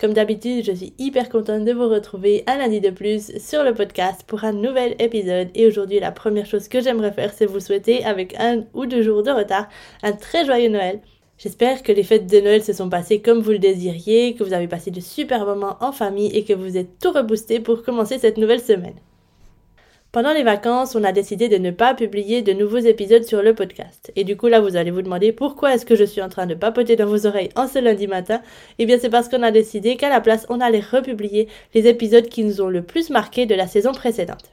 Comme d'habitude, je suis hyper contente de vous retrouver un lundi de plus sur le podcast pour un nouvel épisode. Et aujourd'hui, la première chose que j'aimerais faire, c'est vous souhaiter, avec un ou deux jours de retard, un très joyeux Noël. J'espère que les fêtes de Noël se sont passées comme vous le désiriez, que vous avez passé de super moments en famille et que vous êtes tout reboosté pour commencer cette nouvelle semaine. Pendant les vacances, on a décidé de ne pas publier de nouveaux épisodes sur le podcast. Et du coup, là, vous allez vous demander pourquoi est-ce que je suis en train de papoter dans vos oreilles en ce lundi matin? Eh bien, c'est parce qu'on a décidé qu'à la place, on allait republier les épisodes qui nous ont le plus marqué de la saison précédente.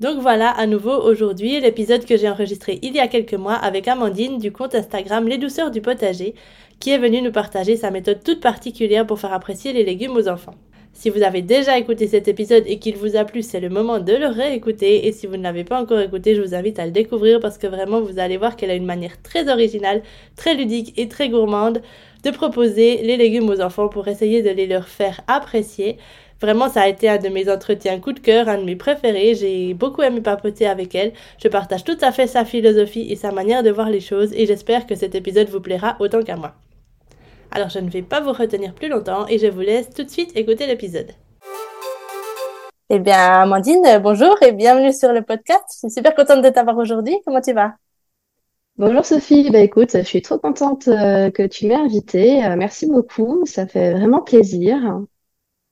Donc voilà, à nouveau aujourd'hui, l'épisode que j'ai enregistré il y a quelques mois avec Amandine du compte Instagram Les Douceurs du Potager, qui est venue nous partager sa méthode toute particulière pour faire apprécier les légumes aux enfants. Si vous avez déjà écouté cet épisode et qu'il vous a plu, c'est le moment de le réécouter. Et si vous ne l'avez pas encore écouté, je vous invite à le découvrir parce que vraiment vous allez voir qu'elle a une manière très originale, très ludique et très gourmande de proposer les légumes aux enfants pour essayer de les leur faire apprécier. Vraiment, ça a été un de mes entretiens coup de cœur, un de mes préférés. J'ai beaucoup aimé papoter avec elle. Je partage tout à fait sa philosophie et sa manière de voir les choses et j'espère que cet épisode vous plaira autant qu'à moi. Alors je ne vais pas vous retenir plus longtemps et je vous laisse tout de suite écouter l'épisode. Eh bien, Amandine, bonjour et bienvenue sur le podcast. Je suis super contente de t'avoir aujourd'hui. Comment tu vas? Bonjour Sophie, bah écoute, je suis trop contente euh, que tu m'aies invitée. Euh, merci beaucoup, ça fait vraiment plaisir.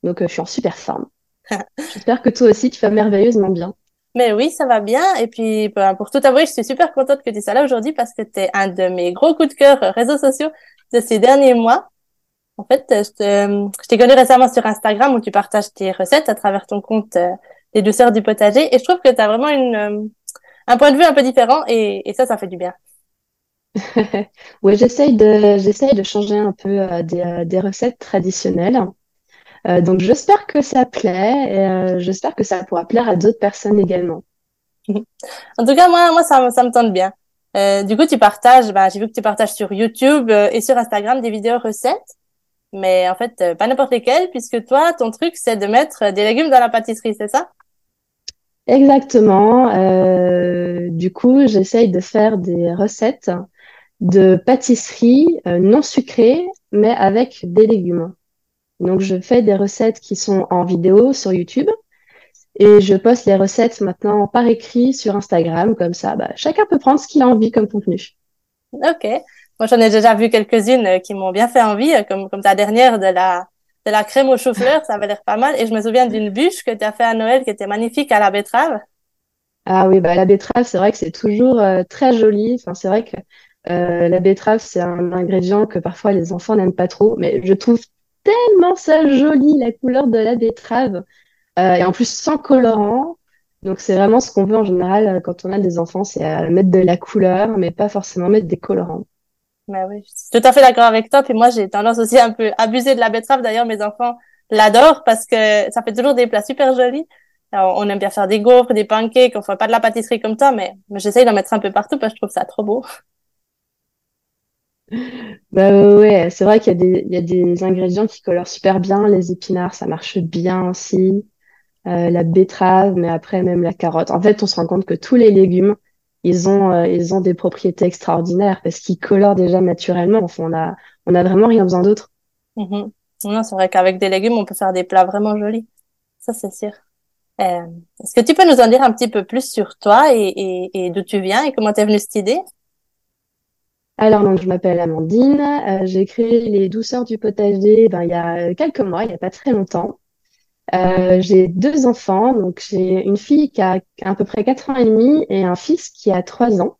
Donc euh, je suis en super forme. J'espère que toi aussi tu vas merveilleusement bien. Mais oui, ça va bien. Et puis, ben, pour tout avouer, je suis super contente que tu sois là aujourd'hui parce que tu es un de mes gros coups de cœur réseaux sociaux de ces derniers mois. En fait, je t'ai connu récemment sur Instagram où tu partages tes recettes à travers ton compte euh, Les douceurs du potager et je trouve que tu as vraiment une, euh, un point de vue un peu différent et, et ça, ça fait du bien. oui, j'essaye de, j'essaye de changer un peu euh, des, des, recettes traditionnelles. donc, j'espère que ça plaît et j'espère que ça pourra plaire à d'autres personnes également. en tout cas, moi, moi ça, ça me tente bien. Euh, du coup, tu partages, bah, j'ai vu que tu partages sur YouTube euh, et sur Instagram des vidéos recettes, mais en fait, euh, pas n'importe lesquelles, puisque toi, ton truc, c'est de mettre des légumes dans la pâtisserie, c'est ça? Exactement. du coup, j'essaye de faire des recettes de pâtisserie non sucrées, mais avec des légumes. Donc, je fais des recettes qui sont en vidéo sur YouTube et je poste les recettes maintenant par écrit sur Instagram, comme ça, bah, chacun peut prendre ce qu'il a envie comme contenu. Ok. Moi, j'en ai déjà vu quelques-unes euh, qui m'ont bien fait envie, euh, comme, comme ta dernière de la, de la crème au chou-fleur, ça avait l'air pas mal. Et je me souviens d'une bûche que tu as fait à Noël qui était magnifique à la betterave. Ah oui, bah, la betterave, c'est vrai que c'est toujours euh, très joli. Enfin, c'est vrai que euh, la betterave, c'est un ingrédient que parfois les enfants n'aiment pas trop, mais je trouve tellement ça joli, la couleur de la betterave. Euh, et en plus sans colorant. Donc c'est vraiment ce qu'on veut en général euh, quand on a des enfants, c'est euh, mettre de la couleur, mais pas forcément mettre des colorants. Bah oui, je suis tout à fait d'accord avec toi. Et moi, j'ai tendance aussi un peu abuser de la betterave. D'ailleurs, mes enfants l'adorent parce que ça fait toujours des plats super jolis. on aime bien faire des gaufres, des pancakes. On fait pas de la pâtisserie comme ça, mais, mais j'essaye d'en mettre un peu partout parce que je trouve ça trop beau. Bah ouais, c'est vrai qu'il y a des, il y a des ingrédients qui colorent super bien. Les épinards, ça marche bien aussi. Euh, la betterave, mais après même la carotte. En fait, on se rend compte que tous les légumes, ils ont, euh, ils ont des propriétés extraordinaires parce qu'ils colorent déjà naturellement. Enfin, on a, on a vraiment rien besoin d'autre. Mm c'est vrai qu'avec des légumes, on peut faire des plats vraiment jolis. Ça, c'est sûr. Euh, Est-ce que tu peux nous en dire un petit peu plus sur toi et, et, et d'où tu viens et comment t'es venue cette idée? Alors, donc, je m'appelle Amandine. Euh, j'ai créé les douceurs du potager ben, il y a quelques mois, il n'y a pas très longtemps. Euh, j'ai deux enfants, donc j'ai une fille qui a à peu près 4 ans et demi et un fils qui a 3 ans.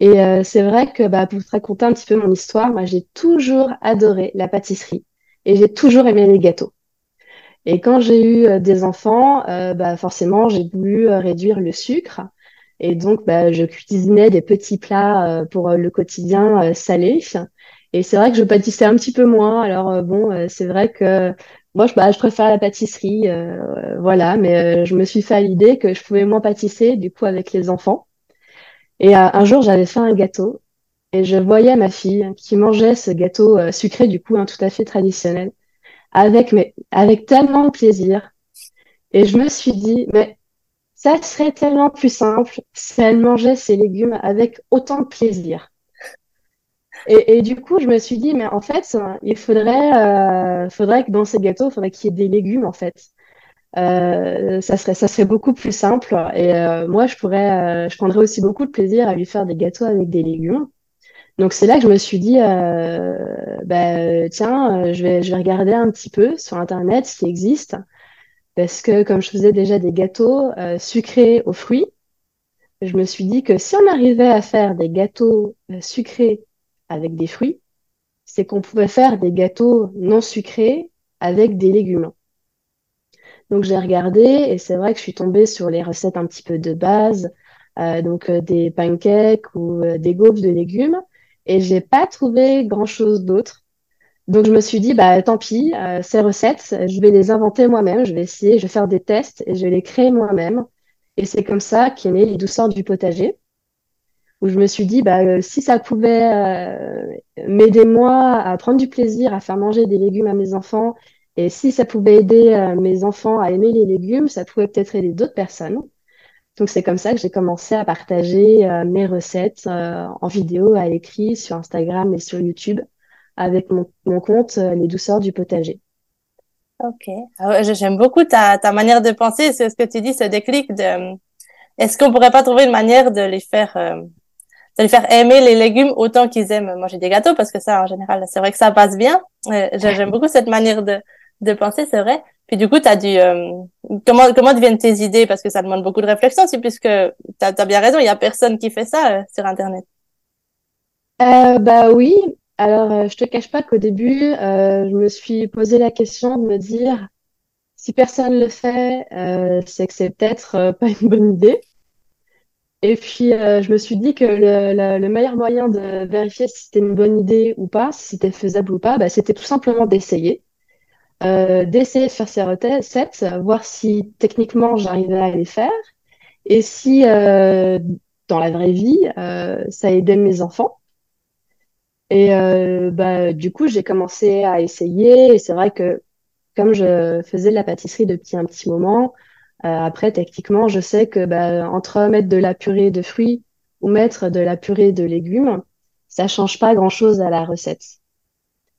Et euh, c'est vrai que bah, pour te raconter un petit peu mon histoire, moi j'ai toujours adoré la pâtisserie et j'ai toujours aimé les gâteaux. Et quand j'ai eu euh, des enfants, euh, bah, forcément j'ai voulu réduire le sucre. Et donc bah, je cuisinais des petits plats pour le quotidien salé. Et c'est vrai que je pâtissais un petit peu moins. Alors bon, c'est vrai que moi je, bah, je préfère la pâtisserie, voilà. Mais je me suis fait à l'idée que je pouvais moins pâtisser du coup avec les enfants. Et euh, un jour, j'avais fait un gâteau et je voyais ma fille qui mangeait ce gâteau euh, sucré, du coup, hein, tout à fait traditionnel, avec, mais, avec tellement de plaisir. Et je me suis dit, mais ça serait tellement plus simple si elle mangeait ses légumes avec autant de plaisir. Et, du coup, je me suis dit, mais en fait, il faudrait, euh, faudrait que dans ces gâteaux, il faudrait qu'il y ait des légumes, en fait. Euh, ça serait ça serait beaucoup plus simple. Et euh, moi je pourrais euh, je prendrais aussi beaucoup de plaisir à lui faire des gâteaux avec des légumes. Donc c'est là que je me suis dit bah tiens je vais je vais regarder un petit peu sur internet ce qui existe. Parce que comme je faisais déjà des gâteaux sucrés aux fruits je me suis dit que si on arrivait à faire des gâteaux sucrés avec des fruits c'est qu'on pouvait faire des gâteaux non sucrés avec des légumes donc j'ai regardé et c'est vrai que je suis tombée sur les recettes un petit peu de base, euh, donc euh, des pancakes ou euh, des gaufres de légumes, et j'ai pas trouvé grand chose d'autre. Donc je me suis dit bah tant pis, ces recettes, je vais les inventer moi-même, je vais essayer, je vais faire des tests et je vais les créer moi-même. Et c'est comme ça qu'est né les douceurs du potager, où je me suis dit bah si ça pouvait m'aider moi à prendre du plaisir à faire manger des légumes à mes enfants et si ça pouvait aider euh, mes enfants à aimer les légumes, ça pouvait peut-être aider d'autres personnes. Donc c'est comme ça que j'ai commencé à partager euh, mes recettes euh, en vidéo, à l'écrit, sur Instagram et sur YouTube, avec mon, mon compte Les douceurs du potager. Ok, ah j'aime beaucoup ta, ta manière de penser. C'est ce que tu dis, ce déclic de. Est-ce qu'on pourrait pas trouver une manière de les faire de les faire aimer les légumes autant qu'ils aiment manger des gâteaux parce que ça en général c'est vrai que ça passe bien j'aime beaucoup cette manière de de penser, c'est vrai. Puis du coup, tu as dû... Euh, comment, comment deviennent tes idées? Parce que ça demande beaucoup de réflexion, c'est puisque tu as, bien raison, il y a personne qui fait ça euh, sur Internet. Euh, bah oui. Alors, euh, je te cache pas qu'au début, je me suis posé la question de me dire, si personne le fait, c'est que c'est peut-être pas une bonne idée. Et puis, je me suis dit que le, le, meilleur moyen de vérifier si c'était une bonne idée ou pas, si c'était faisable ou pas, bah, c'était tout simplement d'essayer. Euh, d'essayer de faire ces recettes, voir si techniquement j'arrivais à les faire et si euh, dans la vraie vie euh, ça aidait mes enfants. Et bah, du coup, j'ai commencé à essayer et c'est vrai que comme je faisais de la pâtisserie depuis un petit moment, après techniquement, je sais que bah, entre mettre de la purée de fruits ou mettre de la purée de légumes, ça change pas grand-chose à la recette.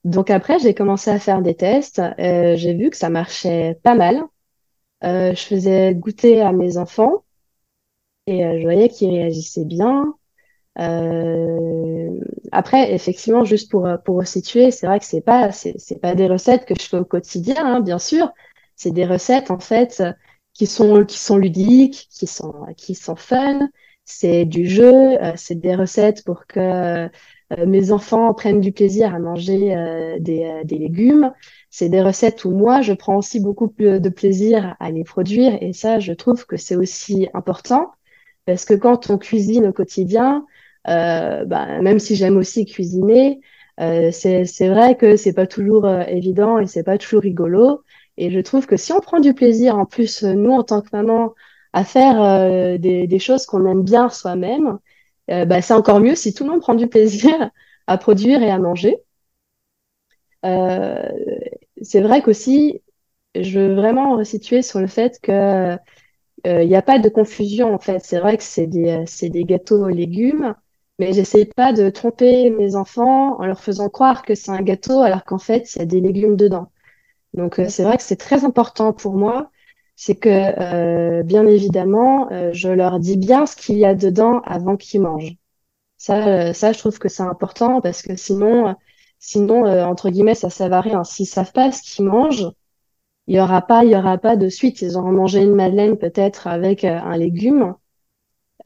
Donc après, j'ai commencé à faire des tests. Euh, j'ai vu que ça marchait pas mal. Euh, je faisais goûter à mes enfants et euh, je voyais qu'ils réagissaient bien. après, effectivement, juste pour pour situer, c'est vrai que c'est pas c'est pas des recettes que je fais au quotidien, hein, bien sûr. C'est des recettes en fait qui sont qui sont ludiques, qui sont qui sont fun. C'est du jeu. c'est des recettes pour que euh, mes enfants prennent du plaisir à manger euh, des, euh, des, légumes. C'est des recettes où moi, je prends aussi beaucoup de plaisir à les produire. Et ça, je trouve que c'est aussi important parce que quand on cuisine au quotidien, euh, bah, même si j'aime aussi cuisiner, euh, c'est vrai que c'est pas toujours évident et c'est pas toujours rigolo. Et je trouve que si on prend du plaisir, en plus, nous, en tant que maman, à faire des, des, choses qu'on aime bien soi-même, euh, bah, c'est encore mieux si tout le monde prend du plaisir à produire et à manger. Euh, c'est vrai qu'aussi, je veux vraiment resituer sur le fait que il euh, n'y a pas de confusion en fait. C'est vrai que c'est des, des gâteaux aux légumes, mais j'essaie pas de tromper mes enfants en leur faisant croire que c'est un gâteau alors qu'en fait il y a des légumes dedans. Donc c'est vrai que c'est très important pour moi c'est que euh, bien évidemment, euh, je leur dis bien ce qu'il y a dedans avant qu'ils mangent. Ça, euh, ça, je trouve que c'est important parce que sinon, sinon entre guillemets, ça sert à rien. S'ils savent pas ce qu'ils mangent, il y aura pas, il y aura pas de suite. Ils auront mangé une madeleine peut-être avec un légume.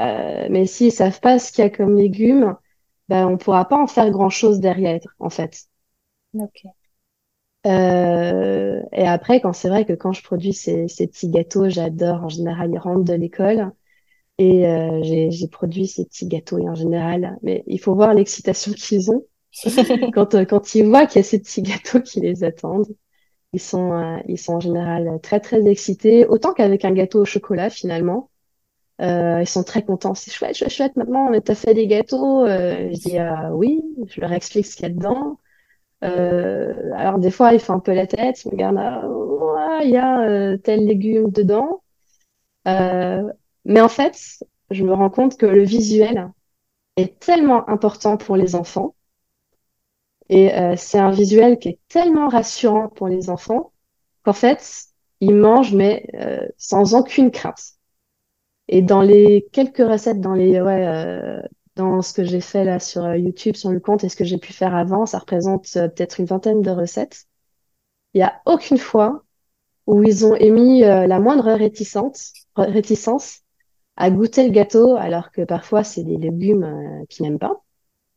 Euh, mais s'ils savent pas ce qu'il y a comme légumes, ben, on pourra pas en faire grand-chose derrière, en fait. Euh, et après, quand c'est vrai que quand je produis ces, ces petits gâteaux, j'adore. En général, ils rentrent de l'école et euh, j'ai, produit ces petits gâteaux et en général, mais il faut voir l'excitation qu'ils ont quand euh, quand ils voient qu'il y a ces petits gâteaux qui les attendent. Ils sont euh, ils sont en général très très excités, autant qu'avec un gâteau au chocolat finalement. Euh, ils sont très contents. C'est chouette, chouette, chouette. Maman, t'as fait des gâteaux. Euh, je dis euh, oui. Je leur explique ce qu'il y a dedans. Euh, alors des fois, il fait un peu la tête, il me regarde, ah, il y a euh, tel légume dedans. Euh, mais en fait, je me rends compte que le visuel est tellement important pour les enfants. Et euh, c'est un visuel qui est tellement rassurant pour les enfants qu'en fait, ils mangent, mais euh, sans aucune crainte. Et dans les quelques recettes, dans les ouais, dans ce que j'ai fait là sur euh, YouTube, sur le compte et ce que j'ai pu faire avant, ça représente euh, peut-être une vingtaine de recettes. Il n'y a aucune fois où ils ont émis euh, la moindre réticence, réticence à goûter le gâteau, alors que parfois c'est des légumes qu'ils n'aiment pas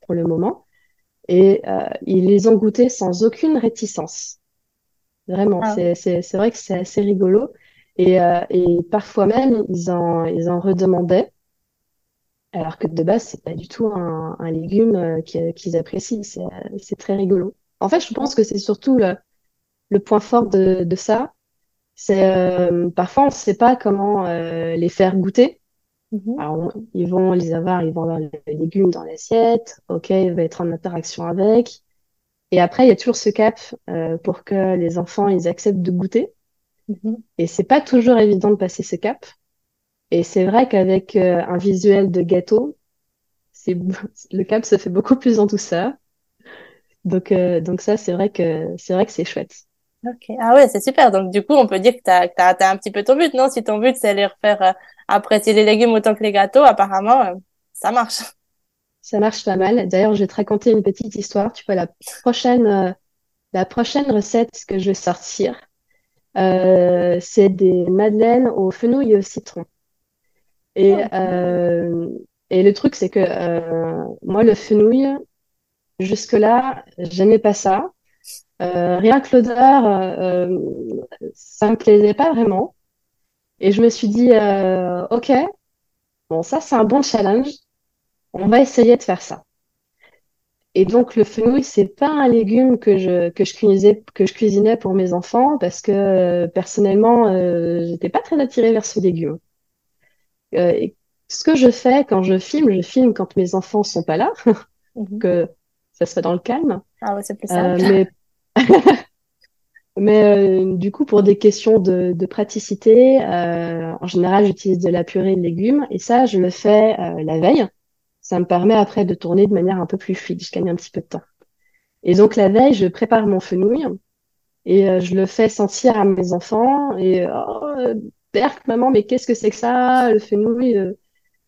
pour le moment. Et ils les ont goûtés sans aucune réticence. Vraiment, ah. c'est vrai que c'est assez rigolo. Et, et parfois même, ils en, ils en redemandaient. Alors que de base, c'est pas du tout un, un légume euh, qu'ils apprécient. C'est très rigolo. En fait, je pense que c'est surtout le, le, point fort de, de ça. C'est euh, parfois on ne sait pas comment euh, les faire goûter. Mm-hmm. Alors, ils vont les avoir, ils vont avoir les légumes dans l'assiette. Ok, il va être en interaction avec. Et après, il y a toujours ce cap euh, pour que les enfants ils acceptent de goûter. Mm-hmm. Et c'est pas toujours évident de passer ce cap. Et c'est vrai qu'avec euh, un visuel de gâteau, c'est le cap se fait beaucoup plus en douceur. Donc, euh, donc ça, c'est vrai que c'est vrai que c'est chouette. Ok. Ah ouais, c'est super. Donc du coup, on peut dire que tu as, as, un petit peu ton but, non? Si ton but, c'est les refaire euh, apprécier les légumes autant que les gâteaux, apparemment, ça marche. Ça marche pas mal. D'ailleurs, je vais te raconter une petite histoire. Tu vois, la prochaine, la prochaine recette que je vais sortir, c'est des madeleines au fenouil et au citron. Et, euh, et le truc, c'est que euh, moi, le fenouil, jusque-là, j'aimais pas ça. Euh, rien que l'odeur, euh, ça me plaisait pas vraiment. Et je me suis dit, euh, ok, bon, ça, c'est un bon challenge. On va essayer de faire ça. Et donc, le fenouil, c'est pas un légume que je, que je cuisinais, que je cuisinais pour mes enfants parce que, personnellement, euh, j'étais pas très attirée vers ce légume. Euh, ce que je fais quand je filme, je filme quand mes enfants sont pas là, mhm. que ça se fait dans le calme. Ah ouais, c'est plus euh, simple. mais mais euh, du coup, pour des questions de, de praticité, euh, en général, j'utilise de la purée de légumes et ça, je le fais euh, la veille. Ça me permet après de tourner de manière un peu plus fluide. Je gagne un petit peu de temps. Et donc la veille, je prépare mon fenouil et je le fais sentir à mes enfants et oh, Berk, maman, mais qu'est-ce que c'est que ça, le fenouil euh,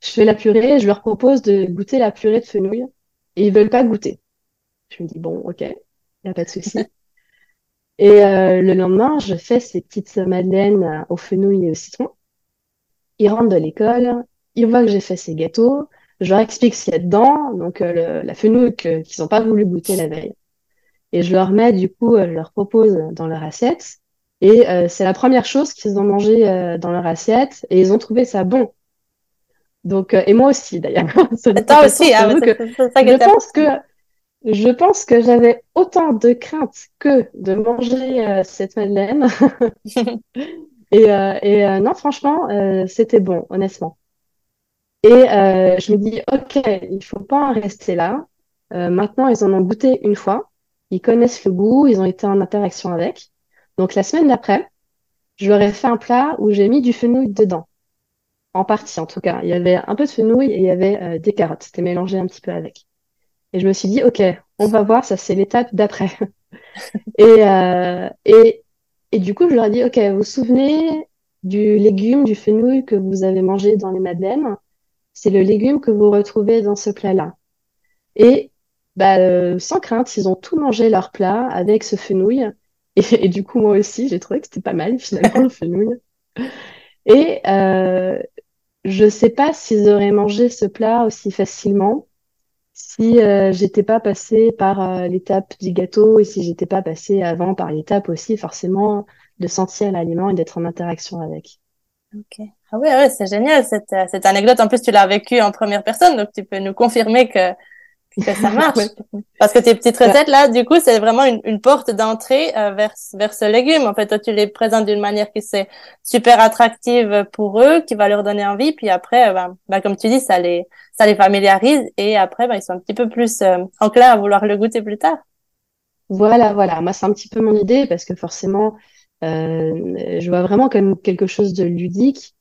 Je fais la purée, je leur propose de goûter la purée de fenouil et ils veulent pas goûter. Je me dis, bon, ok, il n'y a pas de souci. et euh, le lendemain, je fais ces petites madeleines au fenouil et au citron. Ils rentrent de l'école, ils voient que j'ai fait ces gâteaux, je leur explique ce qu'il y a dedans, donc euh, la fenouil qu'ils n'ont pas voulu goûter la veille. Et je leur mets, du coup, je leur propose dans leur assiette. Et euh, c'est la première chose qu'ils ont mangé euh, dans leur assiette et ils ont trouvé ça bon. Donc, euh, et moi aussi d'ailleurs. Toi aussi, hein, que je pense que je pense que j'avais autant de crainte que de manger cette madeleine. et, et non, franchement, c'était bon, honnêtement. Et je me dis, ok, il faut pas en rester là. maintenant, ils en ont goûté une fois. Ils connaissent le goût, ils ont été en interaction avec. Donc la semaine d'après, je leur ai fait un plat où j'ai mis du fenouil dedans. En partie, en tout cas. Il y avait un peu de fenouil et il y avait euh, des carottes. C'était mélangé un petit peu avec. Et je me suis dit, OK, on va voir, ça c'est l'étape d'après. et, euh, et, et du coup, je leur ai dit, OK, vous vous souvenez du légume, du fenouil que vous avez mangé dans les madeleines? C'est le légume que vous retrouvez dans ce plat-là. Et bah, euh, sans crainte, ils ont tout mangé leur plat avec ce fenouil. Et, du coup, moi aussi, j'ai trouvé que c'était pas mal, finalement, le fenouil. Et, euh, je sais pas s'ils auraient mangé ce plat aussi facilement si euh, j'étais pas passée par euh, l'étape du gâteau et si j'étais pas passée avant par l'étape aussi forcément de sentir l'aliment et d'être en interaction avec. Ok. Ah oui, ouais, c'est génial cette, cette anecdote. En plus, tu l'as vécue en première personne, donc tu peux nous confirmer que que ça marche. Parce que tes petites recettes là, du coup, c'est vraiment une, une porte d'entrée euh, vers vers ce légume. En fait, toi, tu les présentes d'une manière qui c'est super attractive pour eux, qui va leur donner envie. Puis après, ben, comme tu dis, ça les ça les familiarise et après, ben, ils sont un petit peu plus euh, enclins à vouloir le goûter plus tard. Voilà, voilà. Moi, c'est un petit peu mon idée parce que forcément, euh, je vois vraiment comme quelque chose de ludique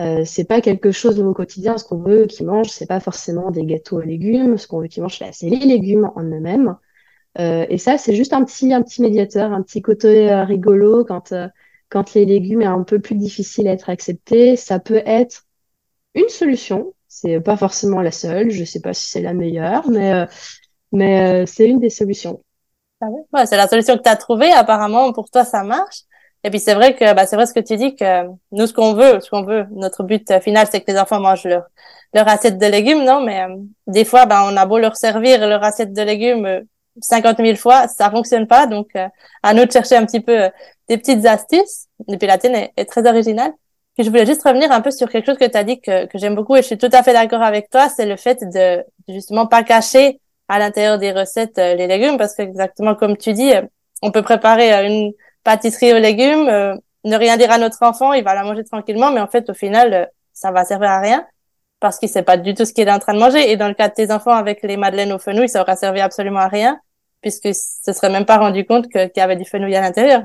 euh, c'est pas quelque chose de au quotidien. Ce qu'on veut qu'ils mangent, c'est pas forcément des gâteaux aux légumes. Ce qu'on veut qu'ils mangent, c'est les légumes en eux-mêmes. Euh, et ça, c'est juste un petit, un petit médiateur, un petit côté euh, rigolo quand, euh, quand les légumes est un peu plus difficile à être accepté. Ça peut être une solution. C'est pas forcément la seule. Je sais pas si c'est la meilleure, mais, mais c'est une des solutions. Ah ouais, c'est la solution que tu as trouvée. Apparemment, pour toi, ça marche. Et puis c'est vrai que bah, c'est vrai ce que tu dis que nous ce qu'on veut, ce qu'on veut, notre but euh, final c'est que les enfants mangent leur leur assiette de légumes, non? Mais euh, des fois, bah, on a beau leur servir leur assiette de légumes euh, cinquante mille fois, ça fonctionne pas. Donc à nous de chercher un petit peu des petites astuces. Et puis la tienne est, très originale. Puis je voulais juste revenir un peu sur quelque chose que tu as dit que, que j'aime beaucoup et je suis tout à fait d'accord avec toi, c'est le fait de, justement pas cacher à l'intérieur des recettes les légumes parce que exactement comme tu dis, on peut préparer une pâtisserie aux légumes, euh, ne rien dire à notre enfant, il va la manger tranquillement, mais en fait, au final, euh, ça va servir à rien parce qu'il sait pas du tout ce qu'il est en train de manger. Et dans le cas de tes enfants avec les madeleines au fenouil, ça aura servi absolument à rien puisque ce serait même pas rendu compte qu'il y avait du fenouil à l'intérieur.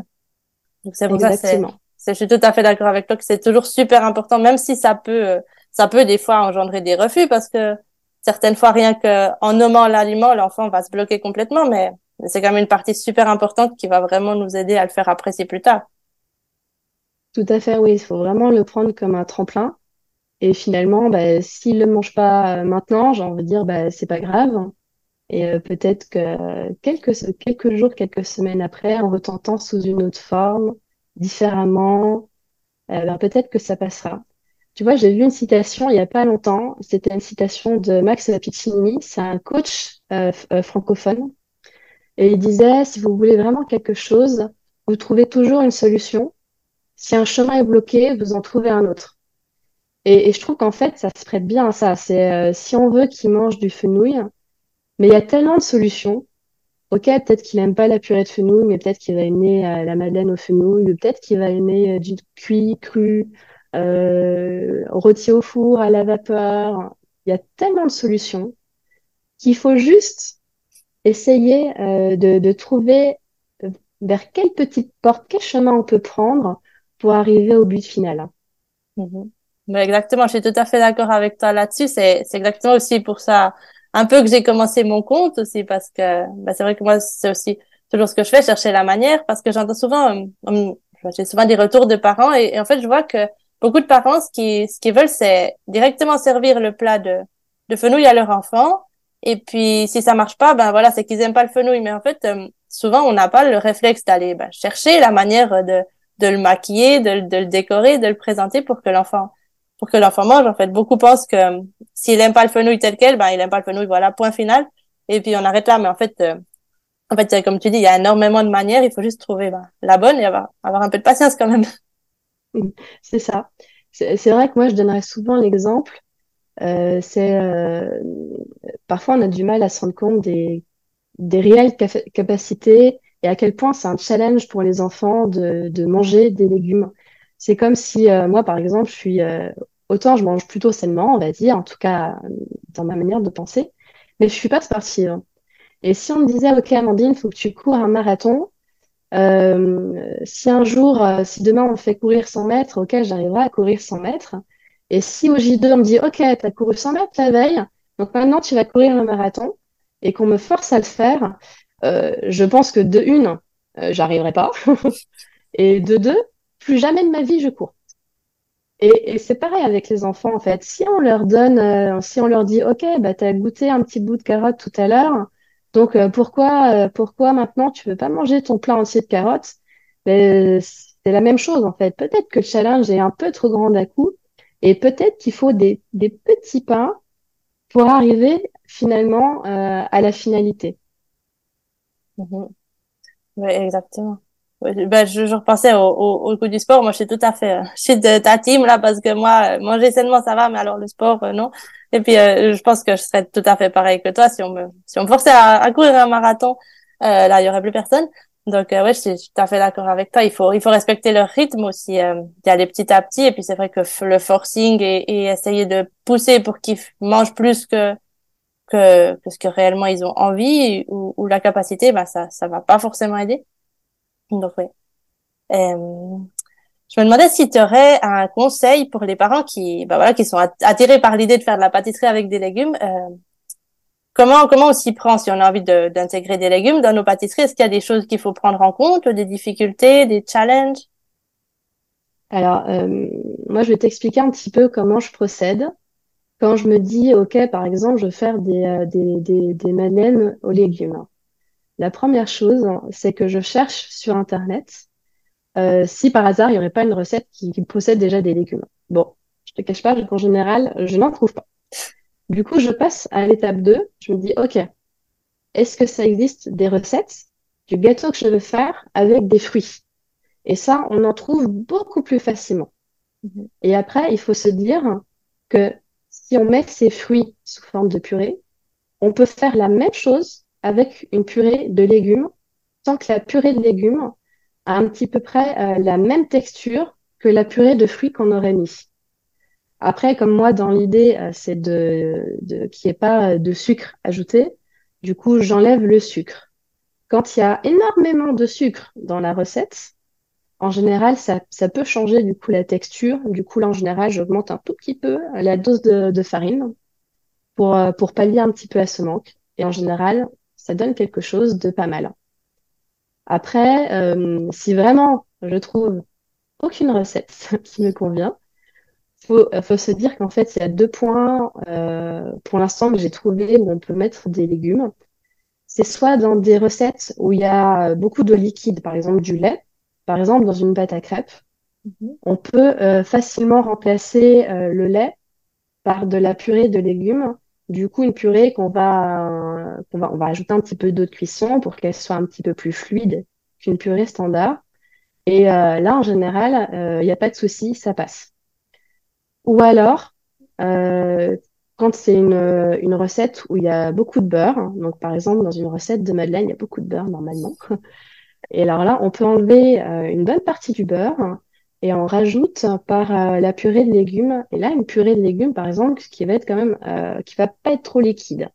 Donc c'est pour ça c'est, je suis tout à fait d'accord avec toi que c'est toujours super important, même si ça peut, euh, ça peut des fois engendrer des refus parce que certaines fois rien que en nommant l'aliment, l'enfant va se bloquer complètement, mais c'est quand même une partie super importante qui va vraiment nous aider à le faire apprécier plus tard. Tout à fait, oui. Il faut vraiment le prendre comme un tremplin. Et finalement, bah, s'il ne le mange pas maintenant, j'ai envie de dire, bah, c'est pas grave. Et euh, peut-être que quelques, jours, quelques semaines après, en retentant sous une autre forme, différemment, euh, bah, peut-être que ça passera. Tu vois, j'ai vu une citation il y a pas longtemps. C'était une citation de Max Piccinini. C'est un coach euh, francophone et il disait, si vous voulez vraiment quelque chose, vous trouvez toujours une solution. Si un chemin est bloqué, vous en trouvez un autre. Et, je trouve qu'en fait, ça se prête bien à ça. C'est euh, si on veut qu'il mange du fenouil, mais il y a tellement de solutions. Ok, peut-être qu'il aime pas la purée de fenouil, mais peut-être qu'il va aimer euh, la madeleine au fenouil, peut-être qu'il va aimer euh, du cuit, cru, euh, rôti au four, à la vapeur. Il y a tellement de solutions qu'il faut juste essayer euh, de, trouver euh, vers quelle petite porte, quel chemin on peut prendre pour arriver au but final. Mhm. exactement, je suis tout à fait d'accord avec toi là-dessus. C'est, exactement aussi pour ça un peu que j'ai commencé mon compte aussi parce que bah, c'est vrai que moi c'est aussi toujours ce que je fais, chercher la manière parce que j'entends souvent, euh, j'ai souvent des retours de parents et, en fait je vois que beaucoup de parents ce qui ce qu'ils veulent c'est directement servir le plat de de fenouil à leur enfant et puis, si ça marche pas, ben voilà, c'est qu'ils aiment pas le fenouil. Mais en fait, euh, souvent, on n'a pas le réflexe d'aller ben, chercher la manière de, de le maquiller, de, de, le décorer, de le présenter pour que l'enfant pour que l'enfant mange. En fait, beaucoup pensent que euh, s'il aime pas le fenouil tel quel, ben il aime pas le fenouil. Voilà, point final. Et puis on arrête là. Mais en fait, euh, en fait, comme tu dis, il y a énormément de manières. Il faut juste trouver ben, la bonne et avoir, avoir un peu de patience quand même. C'est ça. C'est vrai que moi, je donnerais souvent l'exemple euh, c'est euh, parfois on a du mal à se rendre compte des, des réelles capacités et à quel point c'est un challenge pour les enfants de, de manger des légumes. C'est comme si euh, moi, par exemple, je suis autant je mange plutôt sainement, on va dire, en tout cas dans ma manière de penser, mais je suis pas sportive. Et si on me disait, ok, Amandine, faut que tu cours un marathon, euh, si un jour, si demain on fait courir 100 mètres, ok, j'arriverai à courir 100 mètres. Et si au J2, on me dit, OK, tu as couru 100 mètres la veille, donc maintenant tu vas courir le marathon, et qu'on me force à le faire, euh, je pense que de une, euh, j'arriverai pas. et de deux, plus jamais de ma vie je cours. Et, et c'est pareil avec les enfants en fait. Si on leur donne, euh, si on leur dit, ok, bah t'as goûté un petit bout de carotte tout à l'heure, donc euh, pourquoi, pourquoi maintenant tu veux pas manger ton plat entier de carottes? Ben, C'est la même chose en fait. Peut-être que le challenge est un peu trop grand d'un coup, Et peut-être qu'il faut des, des petits pas pour arriver finalement euh, à la finalité. Mhm. Oui, exactement. Ben, je, je repensais au, au, au coup du sport. Moi, je suis tout à fait, euh, je suis de ta team là parce que moi, euh, manger sainement ça va, mais alors le sport euh, non. Et puis, je pense que je serais tout à fait pareil que toi si on me, si on me forçait à, à courir un marathon, là, il y aurait plus personne. Donc, ouais, je suis tout à fait d'accord avec toi. Il faut, il faut respecter leur rythme aussi, y aller petit à petit. Et puis, c'est vrai que le forcing et, et essayer de pousser pour qu'ils mangent plus que que, que ce que réellement ils ont envie ou, ou la capacité, ben ça, ça va pas forcément aider. Donc oui. Euh, je me demandais si tu aurais un conseil pour les parents qui, bah voilà, qui sont attirés par l'idée de faire de la pâtisserie avec des légumes. Euh, comment comment on s'y prend si on a envie d'intégrer des légumes dans nos pâtisseries? Est-ce qu'il y a des choses qu'il faut prendre en compte, des difficultés, des challenges? Alors euh, moi, je vais t'expliquer un petit peu comment je procède quand je me dis, OK, par exemple, je veux faire des, euh, des, des, madeleines aux légumes. La première chose, c'est que je cherche sur Internet euh, si par hasard il n'y aurait pas une recette qui, possède déjà des légumes. Bon, je te cache pas qu'en général, je n'en trouve pas. Du coup, je passe à l'étape 2. Je me dis, OK, est-ce que ça existe des recettes du gâteau que je veux faire avec des fruits? Et ça, on en trouve beaucoup plus facilement. Mm-hmm. Et après, il faut se dire que si on met ces fruits sous forme de purée, on peut faire la même chose avec une purée de légumes, tant que la purée de légumes a un petit peu près euh, la même texture que la purée de fruits qu'on aurait mis. Après, comme moi, dans l'idée, euh, c'est de, de qu'il n'y ait pas de sucre ajouté, du coup, j'enlève le sucre. Quand il y a énormément de sucre dans la recette, en général, ça, ça peut changer du coup la texture. Du coup, là, en général, j'augmente un tout petit peu la dose de, farine pour, euh, pour pallier un petit peu à ce manque. Et en général, ça donne quelque chose de pas mal. Après, euh, si vraiment je trouve aucune recette qui me convient, faut, faut se dire qu'en fait, il y a deux points euh, pour l'instant que j'ai trouvé où on peut mettre des légumes. C'est soit dans des recettes où il y a beaucoup de liquide, par exemple du lait, par exemple dans une pâte à crêpes, mhm. on peut euh, facilement remplacer le lait par de la purée de légumes du coup, une purée qu'on va, qu'on va, on va ajouter un petit peu d'eau de cuisson pour qu'elle soit un petit peu plus fluide qu'une purée standard. Et euh, là, en général, il euh, n'y a pas de souci, ça passe. Ou alors, euh, quand c'est une, une recette où il y a beaucoup de beurre, hein, donc par exemple dans une recette de madeleine, il y a beaucoup de beurre normalement. Et alors là, on peut enlever une bonne partie du beurre et on rajoute par euh, la purée de légumes. Et là, une purée de légumes, par exemple, qui va être quand même, euh, qui va pas être trop liquide,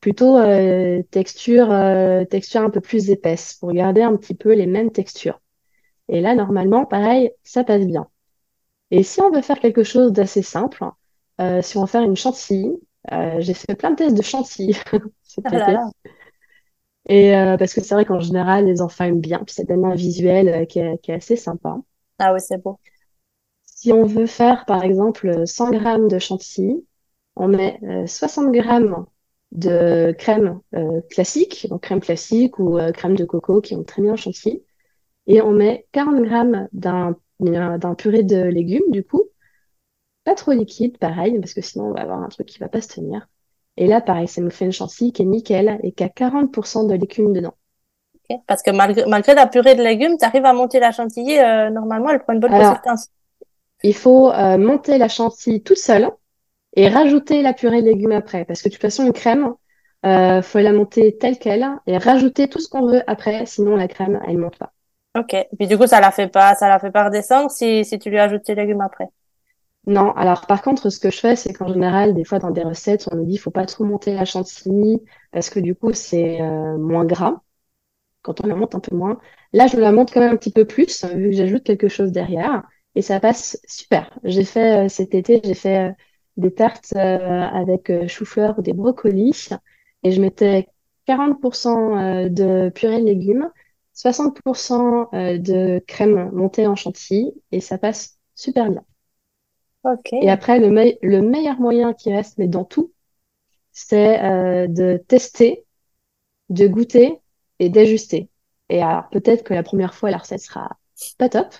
plutôt euh, texture, texture un peu plus épaisse pour garder un petit peu les mêmes textures. Et là, normalement, pareil, ça passe bien. Et si on veut faire quelque chose d'assez simple, si on veut faire une chantilly, j'ai fait plein de tests de chantilly ah Et parce que c'est vrai qu'en général, les enfants aiment bien, puis ça donne un visuel qui est, qui est assez sympa. Ah oui, c'est beau. Si on veut faire, par exemple, 100 grammes de chantilly, on met 60 euh, grammes de crème euh, classique, donc crème classique ou euh, crème de coco qui ont très bien chantilly, et on met 40 grammes d'un d'un purée de légumes, du coup, pas trop liquide, pareil, parce que sinon on va avoir un truc qui va pas se tenir. Et là, pareil, ça nous fait une chantilly qui est nickel et qui a 40% de légumes dedans. Parce que malgré, malgré la purée de légumes, tu arrives à monter la chantilly, euh, normalement, elle prend une bonne consistance. Il faut euh, monter la chantilly toute seule et rajouter la purée de légumes après. Parce que de toute façon, une crème, euh, faut la monter telle qu'elle et rajouter tout ce qu'on veut après, sinon la crème, elle monte pas. Ok. Puis du coup, ça la fait pas, ça la fait pas redescendre si, si tu lui ajoutes les légumes après? Non, alors par contre, ce que je fais, c'est qu'en général, des fois dans des recettes, on me dit, faut pas trop monter la chantilly parce que du coup, c'est euh, moins gras quand on la monte un peu moins. Là, je la monte quand même un petit peu plus, vu que j'ajoute quelque chose derrière. Et ça passe super. J'ai fait euh, cet été, j'ai fait euh, des tartes euh, avec chou-fleur ou des brocolis. Et je mettais 40% de purée de légumes, 60% de crème montée en chantilly. Et ça passe super bien. Et après, le, le meilleur moyen qui reste, mais dans tout, c'est de tester, de goûter et d'ajuster. Et alors, peut-être que la première fois, la recette sera pas top.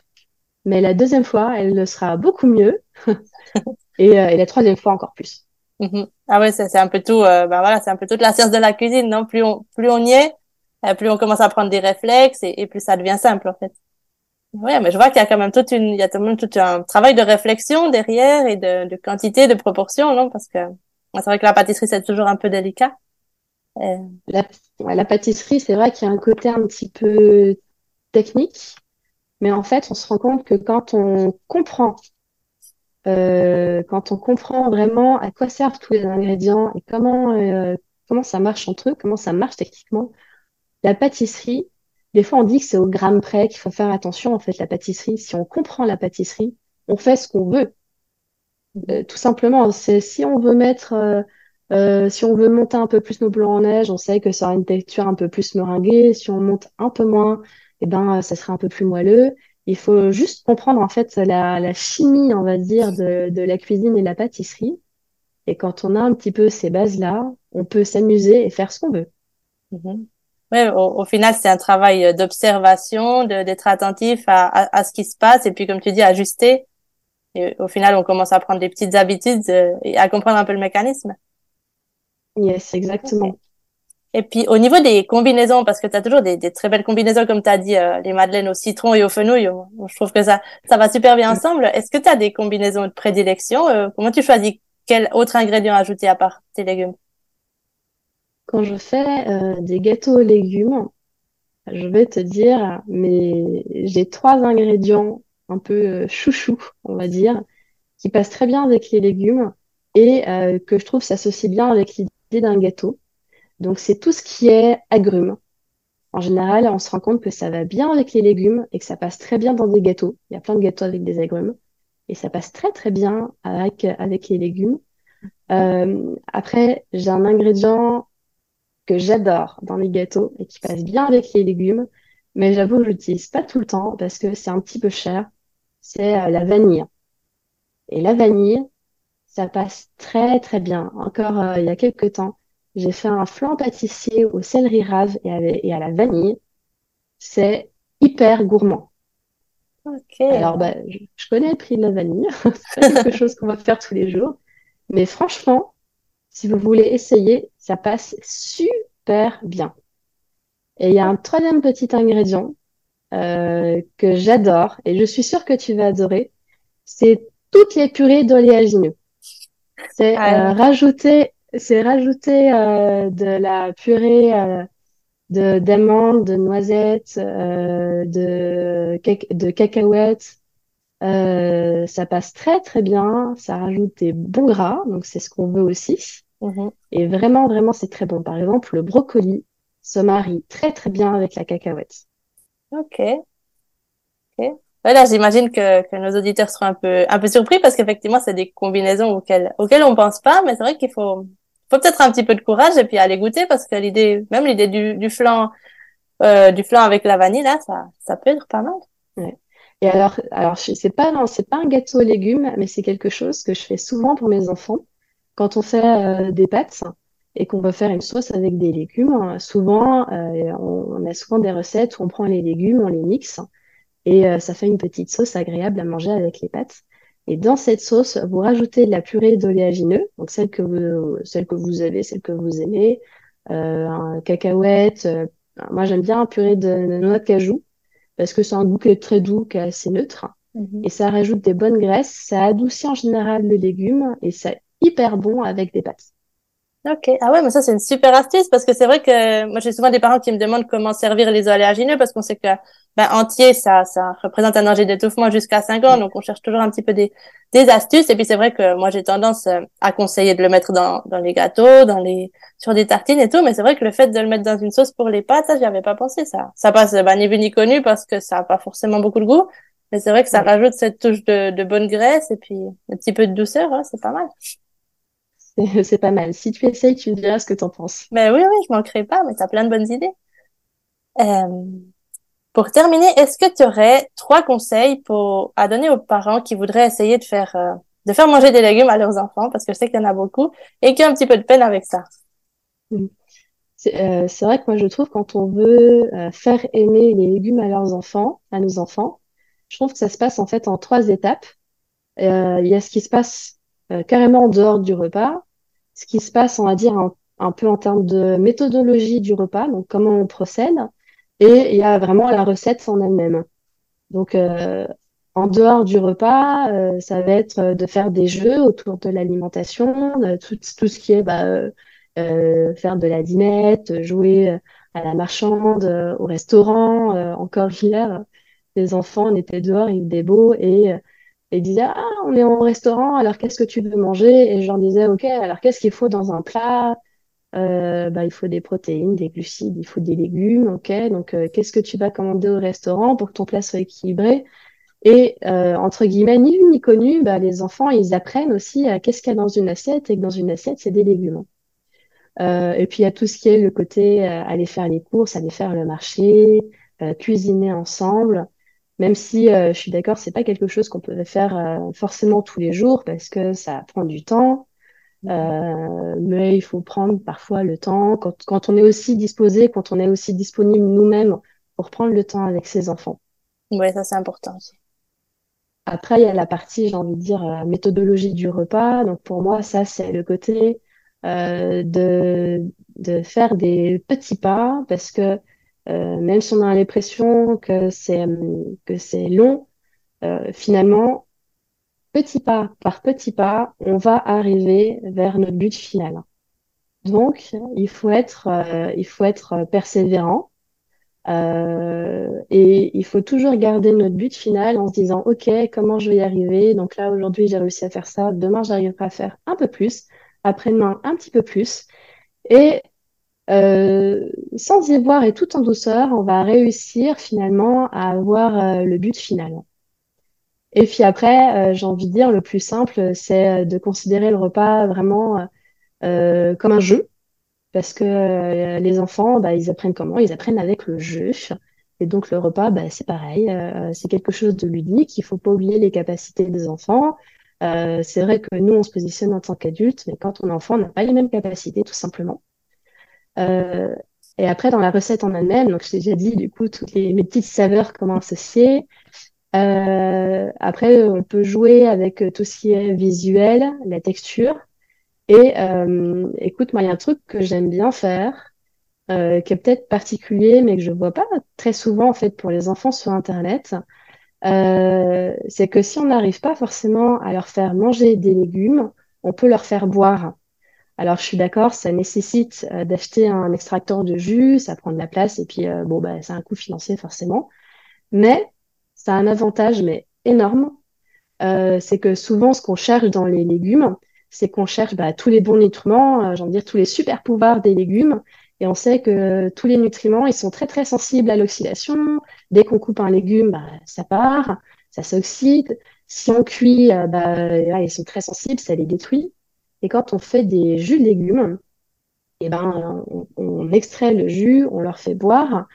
mais la deuxième fois, elle le sera beaucoup mieux. et, euh, et, la troisième fois encore plus. Mm-hmm. Ah ouais, c'est un peu tout. Euh, ben voilà, c'est un peu toute la science de la cuisine, non? Plus on plus on y est, euh, plus on commence à prendre des réflexes et, plus ça devient simple en fait. Ouais, mais je vois qu'il y a quand même toute une, il y a tout un travail de réflexion derrière et de, quantité, de proportion, non? Parce que c'est vrai que la pâtisserie c'est toujours un peu délicat. Euh... La, pâtisserie, c'est vrai qu'il y a un côté un petit peu technique, mais en fait, on se rend compte que quand on comprend, euh, quand on comprend vraiment à quoi servent tous les ingrédients et comment euh, comment ça marche entre eux, comment ça marche techniquement, la pâtisserie, des fois on dit que c'est au gramme près qu'il faut faire attention. En fait, la pâtisserie, si on comprend la pâtisserie, on fait ce qu'on veut. Euh, tout simplement, si on veut mettre euh, euh, si on veut monter un peu plus nos blancs en neige, on sait que ça aura une texture un peu plus meringuée. Si on monte un peu moins, eh ben, ça sera un peu plus moelleux. Il faut juste comprendre en fait la, chimie, on va dire, de, de, la cuisine et de la pâtisserie. Et quand on a un petit peu ces bases-là, on peut s'amuser et faire ce qu'on veut. Mm-hmm. Ouais, au, au, final, c'est un travail d'observation, d'être attentif à, à, à, ce qui se passe et puis, comme tu dis, ajuster. Et au final, on commence à prendre des petites habitudes euh, et à comprendre un peu le mécanisme. Yes, exactement. Et puis au niveau des combinaisons, parce que tu as toujours des, des, très belles combinaisons, comme tu as dit, euh, les madeleines au citron et au fenouil, je trouve que ça, ça va super bien ensemble. Est-ce que tu as des combinaisons de prédilection euh, Comment tu choisis quel autre ingrédient ajouter à part tes légumes? Quand je fais euh, des gâteaux aux légumes, je vais te dire, mais j'ai trois ingrédients un peu chouchou, on va dire, qui passent très bien avec les légumes et que je trouve s'associe bien avec l'idée d'un gâteau. Donc c'est tout ce qui est agrumes. En général, on se rend compte que ça va bien avec les légumes et que ça passe très bien dans des gâteaux. Il y a plein de gâteaux avec des agrumes et ça passe très très bien avec avec les légumes. Euh, après, j'ai un ingrédient que j'adore dans les gâteaux et qui passe bien avec les légumes, mais j'avoue que je l'utilise pas tout le temps parce que c'est un petit peu cher. C'est euh, la vanille. Et la vanille, ça passe très très bien. Encore euh, il y a quelques temps, j'ai fait un flan pâtissier au céleri rave et à, la vanille. C'est hyper gourmand. Ok. Alors, bah, je, connais le prix de la vanille. c'est pas quelque chose qu'on va faire tous les jours. Mais franchement, si vous voulez essayer, ça passe super bien. Et il y a un troisième petit ingrédient euh, que j'adore et je suis sûre que tu vas adorer. C'est toutes les purées d'oléagineux. C'est ah euh, rajouter c'est rajouter euh, de la purée euh, de d'amandes, de noisettes, euh, de, de cacahuètes. Euh, ça passe très très bien. Ça rajoute des bons gras, donc c'est ce qu'on veut aussi. Mm-hmm. Et vraiment vraiment c'est très bon. Par exemple, le brocoli se marie très très bien avec la cacahuète. Ok. Ok. Voilà, j'imagine que, que nos auditeurs seront un peu un peu surpris parce qu'effectivement c'est des combinaisons auxquelles auxquelles on pense pas, mais c'est vrai qu'il faut faut peut-être un petit peu de courage et puis aller goûter parce que l'idée, même l'idée du, du flan, euh, du flan avec la vanille là, ça, ça peut être pas mal. Ouais. Et alors, alors c'est pas non, c'est pas un gâteau aux légumes, mais c'est quelque chose que je fais souvent pour mes enfants quand on fait euh, des pâtes et qu'on veut faire une sauce avec des légumes. Souvent, euh, on, on, a souvent des recettes où on prend les légumes, on les mixe et euh, ça fait une petite sauce agréable à manger avec les pâtes. Et dans cette sauce, vous rajoutez de la purée d'oléagineux, donc celle que vous, celle que vous avez, celle que vous aimez, euh, un cacahuète. Euh, moi, j'aime bien un purée de, de, noix de cajou parce que c'est un goût qui est très doux, qui est assez neutre. Mhm. Et ça rajoute des bonnes graisses. Ça adoucit en général le légume et c'est hyper bon avec des pâtes. Ok. Ah ouais, mais ça, c'est une super astuce parce que c'est vrai que moi, j'ai souvent des parents qui me demandent comment servir les oléagineux parce qu'on sait que, ben, entier, ça, ça représente un danger d'étouffement jusqu'à 5 ans. Donc, on cherche toujours un petit peu des, des astuces. Et puis, c'est vrai que moi, j'ai tendance euh, à conseiller de le mettre dans, dans les gâteaux, dans les, sur des tartines et tout. Mais c'est vrai que le fait de le mettre dans une sauce pour les pâtes, ça, j'y avais pas pensé, ça. Ça passe, ben, ni vu ni connu parce que ça a pas forcément beaucoup de goût. Mais c'est vrai que ça rajoute cette touche de, de bonne graisse et puis un petit peu de douceur, hein, c'est pas mal. c'est pas mal. Si tu essayes, tu me diras ce que t'en penses. Ben oui, oui, je manquerai pas, mais t'as plein de bonnes idées. Euh, pour terminer, est-ce que tu aurais trois conseils pour à donner aux parents qui voudraient essayer de faire euh, de faire manger des légumes à leurs enfants, parce que je sais qu'il y en a beaucoup et qui ont un petit peu de peine avec ça? Mm. Euh, c'est vrai que moi je trouve quand on veut faire aimer les légumes à leurs enfants, à nos enfants, je trouve que ça se passe en fait en trois étapes. Il y a ce qui se passe euh, carrément en dehors du repas, ce qui se passe, on va dire, un, peu en termes de méthodologie du repas, donc comment on procède, et il y a vraiment la recette en elle-même. Donc, euh, en dehors du repas, euh, ça va être de faire des jeux autour de l'alimentation, tout, tout, ce qui est bah, euh, faire de la dinette, jouer à la marchande, au restaurant. encore hier, les enfants, on était dehors, il faisait beau et ils disaient ah on est au restaurant alors qu'est-ce que tu veux manger? Et je leur disais ok alors qu'est-ce qu'il faut dans un plat? Euh, bah, il faut des protéines, des glucides, il faut des légumes, ok. Donc, euh, qu'est-ce que tu vas commander au restaurant pour que ton plat soit équilibré? Et euh, entre guillemets, ni vu ni connu, bah, les enfants, ils apprennent aussi à qu'est-ce qu'il y a dans une assiette et que dans une assiette, c'est des légumes. et puis, il y a tout ce qui est le côté aller faire les courses, aller faire le marché, cuisiner ensemble. Même si je suis d'accord, c'est pas quelque chose qu'on peut faire forcément tous les jours parce que ça prend du temps. Euh, mais il faut prendre parfois le temps, quand, quand, on est aussi disposé, quand on est aussi disponible nous-mêmes pour prendre le temps avec ses enfants. Oui, ça c'est important aussi. Après, il y a la partie, j'ai envie de dire, euh, méthodologie du repas. Donc pour moi, ça c'est le côté euh, de, de faire des petits pas, parce que euh, même si on a l'impression que c'est que c'est long, euh, finalement, petit pas par petit pas, on va arriver vers notre but final. Donc, il faut être, euh, il faut être persévérant euh, et il faut toujours garder notre but final en se disant, OK, comment je vais y arriver? Donc là, aujourd'hui, j'ai réussi à faire ça. Demain, j'arriverai à faire un peu plus. Après-demain, un petit peu plus. Et euh, sans y voir et tout en douceur, on va réussir finalement à avoir le but final. Et puis après, euh, j'ai envie de dire, le plus simple, c'est de considérer le repas vraiment euh, comme un jeu. Parce que euh, les enfants, bah, ils apprennent comment? Ils apprennent avec le jeu. Et donc le repas, bah, c'est pareil, c'est quelque chose de ludique. Il faut pas oublier les capacités des enfants. c'est vrai que nous, on se positionne en tant qu'adultes, mais quand on est enfant, on n'a pas les mêmes capacités, tout simplement. Et après, dans la recette en elle-même, donc je t'ai déjà dit, du coup, toutes les, mes petites saveurs, comment associer. Euh, après, on peut jouer avec tout ce qui est visuel, la texture. Et euh, écoute, moi, il y a un truc que j'aime bien faire, euh, qui est peut-être particulier, mais que je vois pas très souvent en fait pour les enfants sur Internet. Euh, c'est que si on n'arrive pas forcément à leur faire manger des légumes, on peut leur faire boire. Alors, je suis d'accord, ça nécessite euh, d'acheter un extracteur de jus, ça prend de la place, et puis bon, bah, c'est un coût financier forcément. Mais ça a un avantage, mais énorme. Euh, c'est que souvent, ce qu'on cherche dans les légumes, c'est qu'on cherche bah, tous les bons nutriments, euh, dire tous les super pouvoirs des légumes. Et on sait que tous les nutriments, ils sont très très sensibles à l'oxydation. Dès qu'on coupe un légume, bah, ça part, ça s'oxyde. Si on cuit, euh, bah, ils sont très sensibles, ça les détruit. Et quand on fait des jus de légumes, et eh ben, on, extrait le jus, on leur fait boire.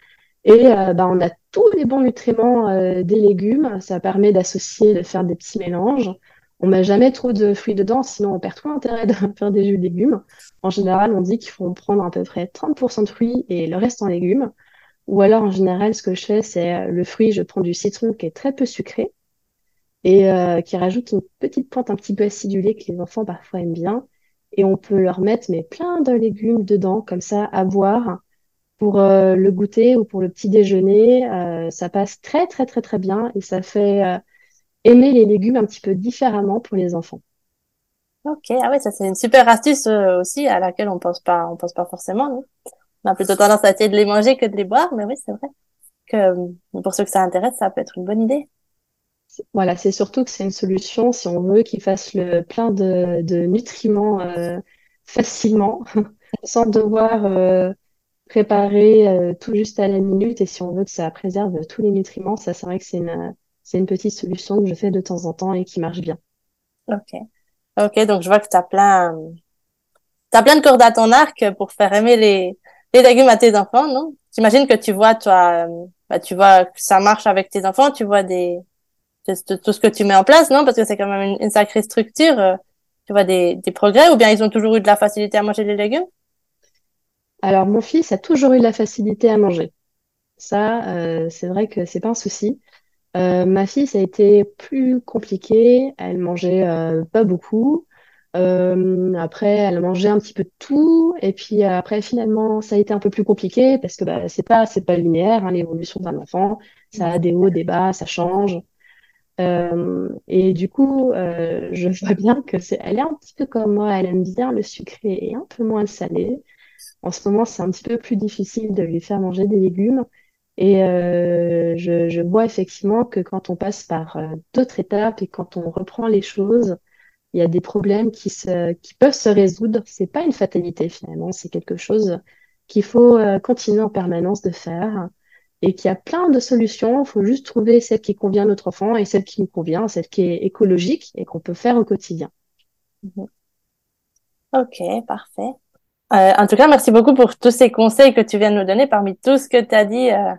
Et euh, bah, on a tous les bons nutriments euh, des légumes. Ça permet d'associer, de faire des petits mélanges. On met jamais trop de fruits dedans, sinon on perd tout l'intérêt de faire des jus de légumes. En général, on dit qu'il faut prendre à peu près 30% de fruits et le reste en légumes. Ou alors, en général, ce que je fais, c'est euh, le fruit, je prends du citron qui est très peu sucré et qui rajoute une petite pointe un petit peu acidulée que les enfants parfois aiment bien. Et on peut leur mettre mais plein de légumes dedans, comme ça, à boire pour euh, le goûter ou pour le petit déjeuner. Euh, ça passe très très très très bien et ça fait euh, aimer les légumes un petit peu différemment pour les enfants. Ok, ah ouais, ça c'est une super astuce aussi à laquelle on pense pas, on pense pas forcément. On a plutôt tendance à essayer de les manger que de les boire, mais oui, c'est vrai que pour ceux que ça intéresse, ça peut être une bonne idée. Voilà, c'est surtout que c'est une solution si on veut qu'ils fassent le plein de, de nutriments facilement, sans devoir préparer euh, tout juste à la minute et si on veut que ça préserve tous les nutriments, ça c'est vrai que c'est une, c'est une petite solution que je fais de temps en temps et qui marche bien. Ok. Ok, donc je vois que tu as plein, t'as plein de cordes à ton arc pour faire aimer les, les légumes à tes enfants, non? J'imagine que tu vois, toi, bah, tu vois que ça marche avec tes enfants, tu vois des, tout ce que tu mets en place, non? Parce que c'est quand même une, sacrée structure. Euh, tu vois des, des progrès ou bien ils ont toujours eu de la facilité à manger les légumes? Alors, mon fils a toujours eu la facilité à manger. Ça, euh, c'est vrai que c'est pas un souci. ma fille, ça a été plus compliqué. Elle mangeait pas beaucoup. après, elle mangeait un petit peu de tout. Et puis après, finalement, ça a été un peu plus compliqué parce que bah, c'est pas, c'est pas linéaire, hein, l'évolution d'un enfant. Ça a des hauts, des bas, ça change. Euh, et du coup, euh, je vois bien que c'est, elle est un petit peu comme moi, elle aime bien le sucré et un peu moins le salé. En ce moment, c'est un petit peu plus difficile de lui faire manger des légumes. Et euh, je, vois effectivement que quand on passe par d'autres étapes et quand on reprend les choses, il y a des problèmes qui, qui peuvent se résoudre. C'est pas une fatalité finalement, c'est quelque chose qu'il faut continuer en permanence de faire et qu'il y a plein de solutions. Il faut juste trouver celle qui convient à notre enfant et celle qui nous convient, celle qui est écologique et qu'on peut faire au quotidien. Mhm. Ok, parfait. Euh, en tout cas, merci beaucoup pour tous ces conseils que tu viens de nous donner. Parmi tout ce que tu as dit euh,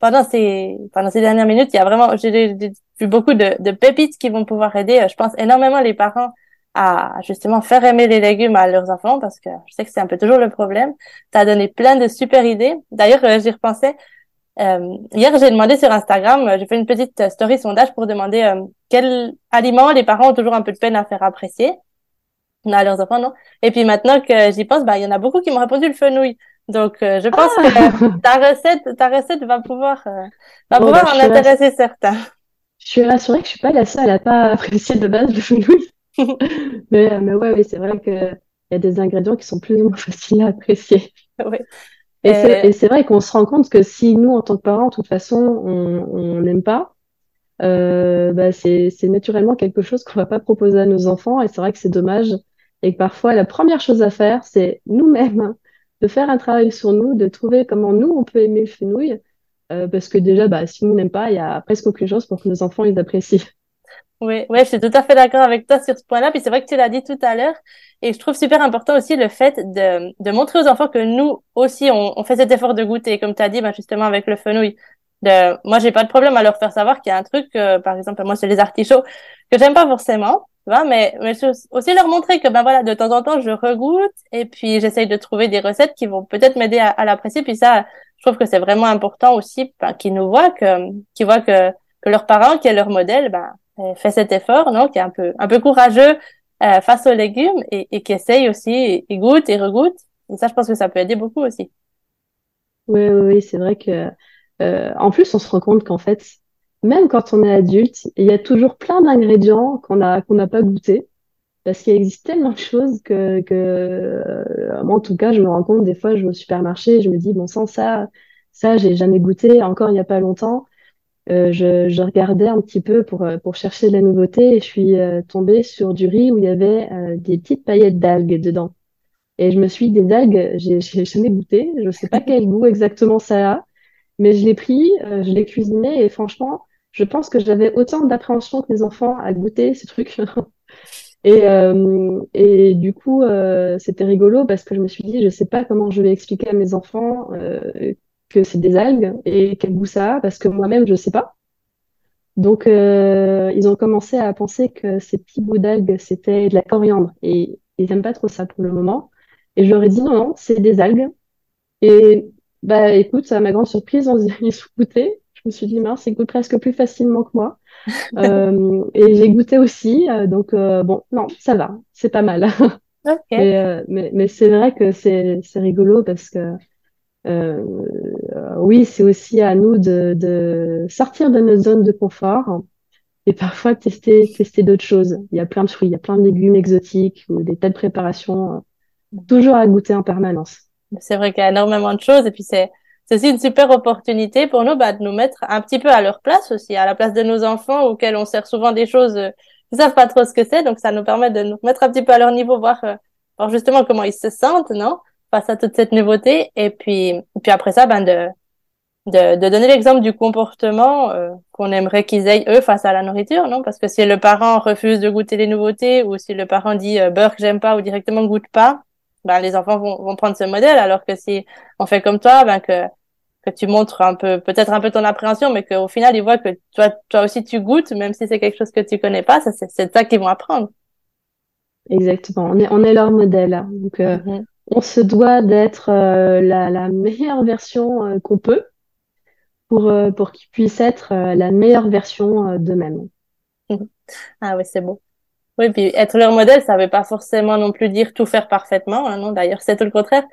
pendant ces pendant ces dernières minutes, il y a vraiment j'ai vu beaucoup de, de pépites qui vont pouvoir aider. Euh, je pense énormément les parents à justement faire aimer les légumes à leurs enfants parce que je sais que c'est un peu toujours le problème. Tu as donné plein de super idées. D'ailleurs, euh, j'y repensais. Euh, hier, j'ai demandé sur Instagram, euh, j'ai fait une petite story sondage pour demander euh, quels aliments les parents ont toujours un peu de peine à faire apprécier à leurs enfants, non? Et puis maintenant que j'y pense, bah il y en a beaucoup qui m'ont répondu le fenouil. Donc je pense que ah! ta recette, ta recette va pouvoir va pouvoir bah, en intéresser certains. Je suis rassurée que je suis pas la seule à pas apprécier de base le fenouil. mais mais ouais, oui, c'est vrai que il y a des ingrédients qui sont plus ou moins faciles à apprécier. Oui. Et c'est vrai qu'on se rend compte que si nous, en tant que parents, de toute façon, on n'aime pas, euh, bah c'est naturellement quelque chose qu'on va pas proposer à nos enfants. Et c'est vrai que c'est dommage. Et que parfois, la première chose à faire, c'est nous-mêmes de faire un travail sur nous, de trouver comment nous, on peut aimer le fenouil. Euh, parce que déjà, bah, si nous n'aime pas, il y a presque aucune chose pour que nos enfants les apprécient. Oui, ouais, je suis tout à fait d'accord avec toi sur ce point-là. Puis c'est vrai que tu l'as dit tout à l'heure. Et je trouve super important aussi le fait de, de montrer aux enfants que nous aussi, on, on fait cet effort de goûter. Comme tu as dit, ben, justement, avec le fenouil. De, moi, j'ai pas de problème à leur faire savoir qu'il y a un truc, euh, par exemple, moi, c'est les artichauts, que j'aime pas forcément. Tu vois, mais, mais aussi leur montrer que, ben voilà, de temps en temps, je regoute et puis j'essaye de trouver des recettes qui vont peut-être m'aider à, à l'apprécier. Puis ça, je trouve que c'est vraiment important aussi, ben, qu'ils nous voient, que, qu'ils voient que, que leurs parents, qui est leur modèle, ben, fait cet effort, non, qui est un peu, un peu courageux euh, face aux légumes et, qui essaye aussi, et, goûte et regoute. Et ça, je pense que ça peut aider beaucoup aussi. Oui, oui, oui c'est vrai que, euh, en plus, on se rend compte qu'en fait, même quand on est adulte, il y a toujours plein d'ingrédients qu'on a qu'on n'a pas goûté parce qu'il existe tellement de choses que, euh, moi en tout cas je me rends compte des fois je vais au supermarché je me dis bon sans ça ça j'ai jamais goûté encore il n'y a pas longtemps euh, je, regardais un petit peu pour, euh, chercher de la nouveauté et je suis euh, tombée sur du riz où il y avait des petites paillettes d'algues dedans. Et je me suis dit, des algues, j'ai jamais goûté, je sais pas quel goût exactement ça a, mais je l'ai pris, je l'ai cuisiné et franchement, je pense que j'avais autant d'appréhension que les enfants à goûter ces trucs. et, du coup, c'était rigolo parce que je me suis dit, je sais pas comment je vais expliquer à mes enfants que c'est des algues et quel goût ça a parce que moi-même je sais pas. Donc euh, ils ont commencé à penser que ces petits bouts d'algues c'était de la coriandre et ils n'aiment pas trop ça pour le moment. Et je leur ai dit non non c'est des algues. Et bah écoute à ma grande surprise on ils ont goûté. Je me suis dit mince ils goûtent presque plus facilement que moi. euh, et j'ai goûté aussi euh, donc euh, bon non ça va c'est pas mal. Okay. mais, mais c'est vrai que c'est rigolo parce que euh, oui, c'est aussi à nous de, de, sortir de notre zone de confort et parfois tester, tester d'autres choses. Il y a plein de fruits, il y a plein de légumes exotiques ou des tas de préparations, euh, toujours à goûter en permanence. C'est vrai qu'il y a énormément de choses et puis c'est aussi une super opportunité pour nous bah, de nous mettre un petit peu à leur place aussi, à la place de nos enfants auxquels on sert souvent des choses euh, ils savent pas trop ce que c'est, donc ça nous permet de nous mettre un petit peu à leur niveau, voir, euh, voir justement comment ils se sentent, non? Face à toute cette nouveauté. Et puis, puis après ça, ben de, de, de donner l'exemple du comportement euh, qu'on aimerait qu'ils aient eux face à la nourriture, non? Parce que si le parent refuse de goûter les nouveautés ou si le parent dit euh, beurre que j'aime pas ou directement goûte pas, ben les enfants vont, vont prendre ce modèle. Alors que si on fait comme toi, ben que que tu montres un peu, peut-être un peu ton appréhension, mais qu'au final ils voient que toi, toi aussi tu goûtes, même si c'est quelque chose que tu connais pas, ça c'est ça qu'ils vont apprendre. Exactement, on est on est leur modèle. Hein. Donc euh, mm-hmm on se doit d'être euh, la, meilleure version euh, qu'on peut. pour, pour qu'ils puissent être la meilleure version d'eux-mêmes. Ah oui, c'est beau. Oui, puis être leur modèle, ça veut pas forcément non plus dire tout faire parfaitement, hein, non, d'ailleurs, c'est tout le contraire.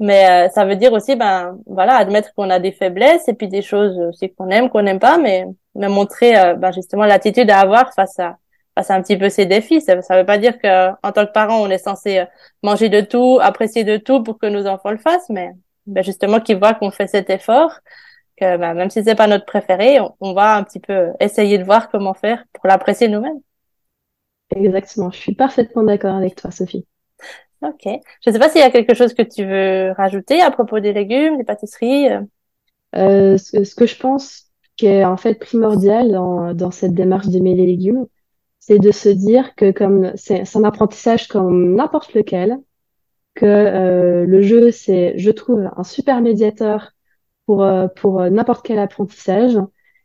Mais euh, ça veut dire aussi, ben voilà, admettre qu'on a des faiblesses et puis des choses aussi qu'on aime, qu'on n'aime pas, mais, mais montrer euh, ben, justement l'attitude à avoir face à face à un petit peu ces défis. Ça, ça veut pas dire que en tant que parent, on est censé euh, manger de tout, apprécier de tout pour que nos enfants le fassent, mais ben, justement qu'ils voient qu'on fait cet effort, que ben, même si c'est pas notre préféré, on, on va un petit peu essayer de voir comment faire pour l'apprécier nous-mêmes. Exactement, je suis parfaitement d'accord avec toi, Sophie. Ok. Je ne sais pas s'il y a quelque chose que tu veux rajouter à propos des légumes, des pâtisseries. Euh. Euh, ce, que je pense qui est en fait primordial dans, dans cette démarche d'aimer les légumes, c'est de se dire que comme c'est un apprentissage comme n'importe lequel, que euh, le jeu c'est, je trouve, un super médiateur pour pour n'importe quel apprentissage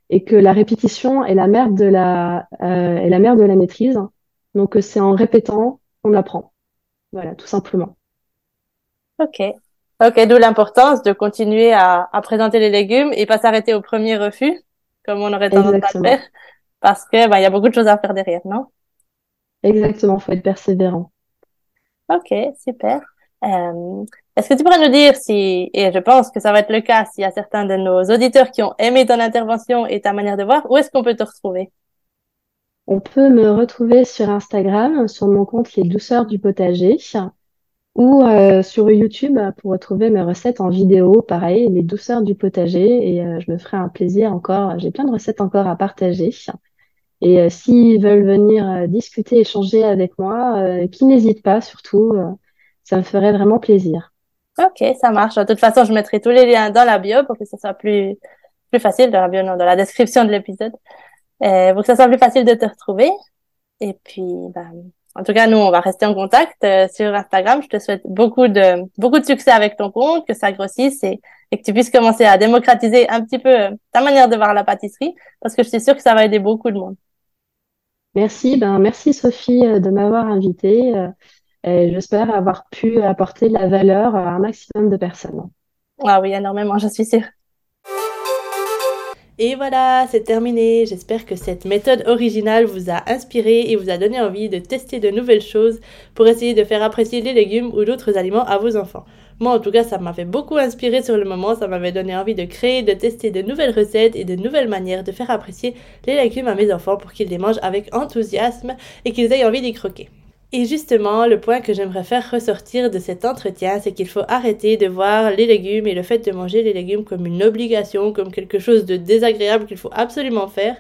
et que la répétition est la mère de la est la mère de la maîtrise. Donc c'est en répétant qu'on apprend. Voilà, tout simplement. Ok. Ok, d'où l'importance de continuer à, à, présenter les légumes et pas s'arrêter au premier refus, comme on aurait tendance à faire, parce que ben, il y a beaucoup de choses à faire derrière, non? Exactement, faut être persévérant. Ok, super. Euh, Est-ce que tu pourrais nous dire si, et je pense que ça va être le cas s'il y a certains de nos auditeurs qui ont aimé ton intervention et ta manière de voir, où est-ce qu'on peut te retrouver? On peut me retrouver sur Instagram, sur mon compte Les Douceurs du Potager, ou euh, sur YouTube pour retrouver mes recettes en vidéo, pareil, Les Douceurs du Potager, et euh, je me ferai un plaisir encore, j'ai plein de recettes encore à partager. Et euh, s'ils veulent venir discuter, échanger avec moi, qu'ils n'hésitent pas surtout, ça me ferait vraiment plaisir. Ok, ça marche. De toute façon, je mettrai tous les liens dans la bio pour que ce soit plus, plus facile, dans la bio, non, dans la description de l'épisode euh, pour que ça soit plus facile de te retrouver. Et puis, ben, en tout cas, nous, on va rester en contact euh, sur Instagram. Je te souhaite beaucoup de beaucoup de succès avec ton compte, que ça grossisse et, et que tu puisses commencer à démocratiser un petit peu euh, ta manière de voir la pâtisserie, parce que je suis sûre que ça va aider beaucoup de monde. Merci, ben merci Sophie euh, de m'avoir invitée. J'espère avoir pu apporter la valeur à un maximum de personnes. Ah oui, énormément, je suis sûre. Et voilà, c'est terminé. J'espère que cette méthode originale vous a inspiré et vous a donné envie de tester de nouvelles choses pour essayer de faire apprécier les légumes ou d'autres aliments à vos enfants. Moi, en tout cas, ça m'avait beaucoup inspiré sur le moment. Ça m'avait donné envie de créer, de tester de nouvelles recettes et de nouvelles manières de faire apprécier les légumes à mes enfants pour qu'ils les mangent avec enthousiasme et qu'ils aient envie d'y croquer. Et justement, le point que j'aimerais faire ressortir de cet entretien, c'est qu'il faut arrêter de voir les légumes et le fait de manger les légumes comme une obligation, comme quelque chose de désagréable qu'il faut absolument faire.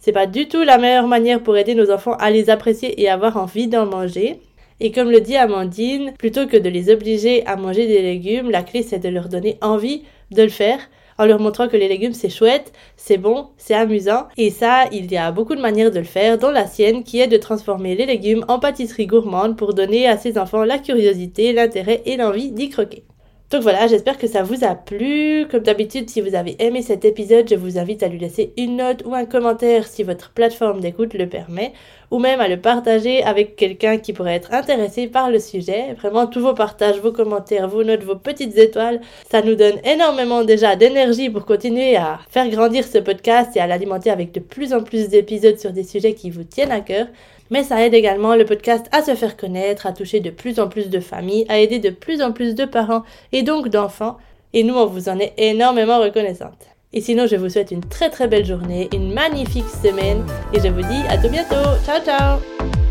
C'est pas du tout la meilleure manière pour aider nos enfants à les apprécier et avoir envie d'en manger. Et comme le dit Amandine, plutôt que de les obliger à manger des légumes, la clé c'est de leur donner envie de le faire en leur montrant que les légumes c'est chouette, c'est bon, c'est amusant. Et ça, il y a beaucoup de manières de le faire, dont la sienne qui est de transformer les légumes en pâtisserie gourmande pour donner à ses enfants la curiosité, l'intérêt et l'envie d'y croquer. Donc voilà, j'espère que ça vous a plu. Comme d'habitude, si vous avez aimé cet épisode, je vous invite à lui laisser une note ou un commentaire si votre plateforme d'écoute le permet, ou même à le partager avec quelqu'un qui pourrait être intéressé par le sujet. Vraiment, tous vos partages, vos commentaires, vos notes, vos petites étoiles, ça nous donne énormément déjà d'énergie pour continuer à faire grandir ce podcast et à l'alimenter avec de plus en plus d'épisodes sur des sujets qui vous tiennent à cœur mais ça aide également le podcast à se faire connaître, à toucher de plus en plus de familles, à aider de plus en plus de parents et donc d'enfants, et nous on vous en est énormément reconnaissante. Et sinon, je vous souhaite une très très belle journée, une magnifique semaine, et je vous dis à tout bientôt. Ciao ciao